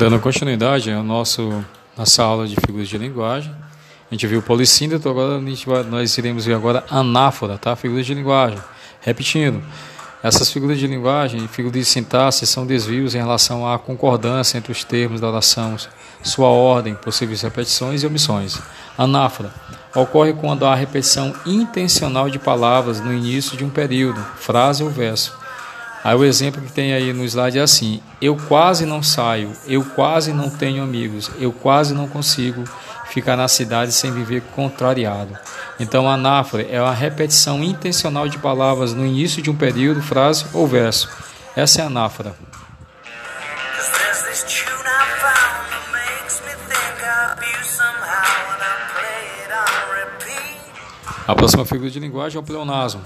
Dando continuidade ao nosso nossa aula de figuras de linguagem, a gente viu polissíndeto, agora a gente vai, nós iremos ver agora anáfora, tá? Figuras de linguagem. Repetindo, essas figuras de linguagem, figuras de sintaxe, são desvios em relação à concordância entre os termos da oração, sua ordem, possíveis repetições e omissões. Anáfora ocorre quando há repetição intencional de palavras no início de um período, frase ou verso Aí o exemplo que tem aí no slide é assim: eu quase não saio, eu quase não tenho amigos, eu quase não consigo ficar na cidade sem viver contrariado. Então, a anáfora é a repetição intencional de palavras no início de um período, frase ou verso. Essa é a anáfora. A próxima figura de linguagem é o pleonasmo.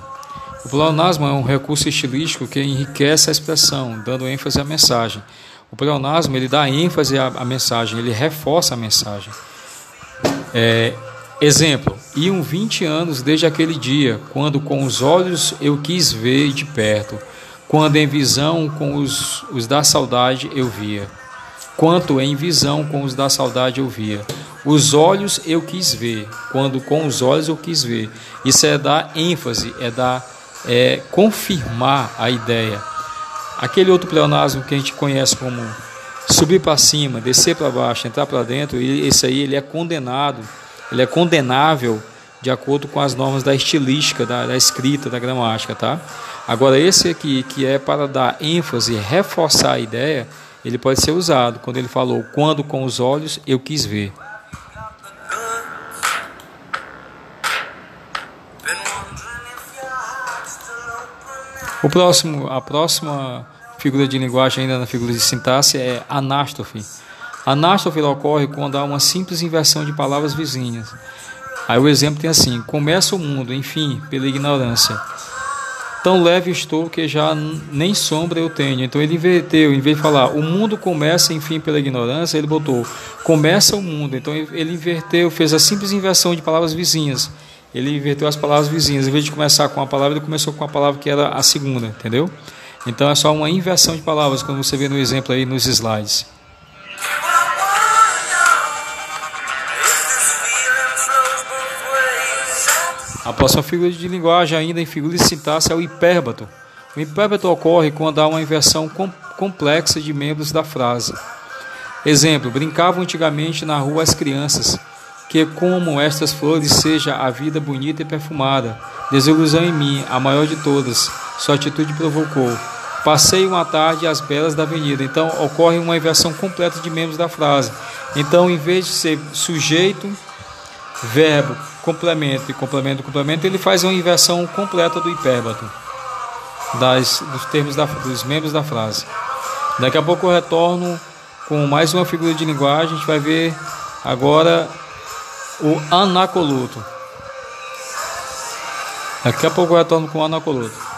O pleonasmo é um recurso estilístico que enriquece a expressão, dando ênfase à mensagem. O pleonasmo ele dá ênfase à, à mensagem, ele reforça a mensagem. É, exemplo: iam 20 anos desde aquele dia, quando com os olhos eu quis ver de perto, quando em visão com os, os da saudade eu via. Quanto em visão com os da saudade eu via. Os olhos eu quis ver, quando com os olhos eu quis ver. Isso é dar ênfase, é dar é, confirmar a ideia. Aquele outro pleonasmo que a gente conhece como subir para cima, descer para baixo, entrar para dentro, esse aí ele é condenado, ele é condenável de acordo com as normas da estilística, da, da escrita, da gramática, tá? Agora esse aqui que é para dar ênfase, reforçar a ideia, ele pode ser usado quando ele falou quando com os olhos eu quis ver. O próximo, a próxima figura de linguagem ainda na figura de sintaxe é anástrofe. Anástrofe ocorre quando há uma simples inversão de palavras vizinhas. Aí o exemplo tem assim: começa o mundo, enfim, pela ignorância. Tão leve estou que já nem sombra eu tenho. Então ele inverteu, em vez de falar o mundo começa, enfim, pela ignorância, ele botou começa o mundo. Então ele inverteu, fez a simples inversão de palavras vizinhas ele inverteu as palavras vizinhas. Em vez de começar com a palavra, ele começou com a palavra que era a segunda, entendeu? Então é só uma inversão de palavras, como você vê no exemplo aí nos slides. A próxima figura de linguagem, ainda em figura de sintaxe, é o hipérbato. O hipérbato ocorre quando há uma inversão com complexa de membros da frase. Exemplo: brincavam antigamente na rua as crianças que como estas flores seja a vida bonita e perfumada. Desilusão em mim, a maior de todas, sua atitude provocou. Passei uma tarde às belas da avenida. Então ocorre uma inversão completa de membros da frase. Então, em vez de ser sujeito, verbo, complemento e complemento, complemento, ele faz uma inversão completa do hipérbato, das, dos termos da, dos membros da frase. Daqui a pouco eu retorno com mais uma figura de linguagem. A gente vai ver agora o anacoluto. Daqui a pouco eu retorno com o anacoluto.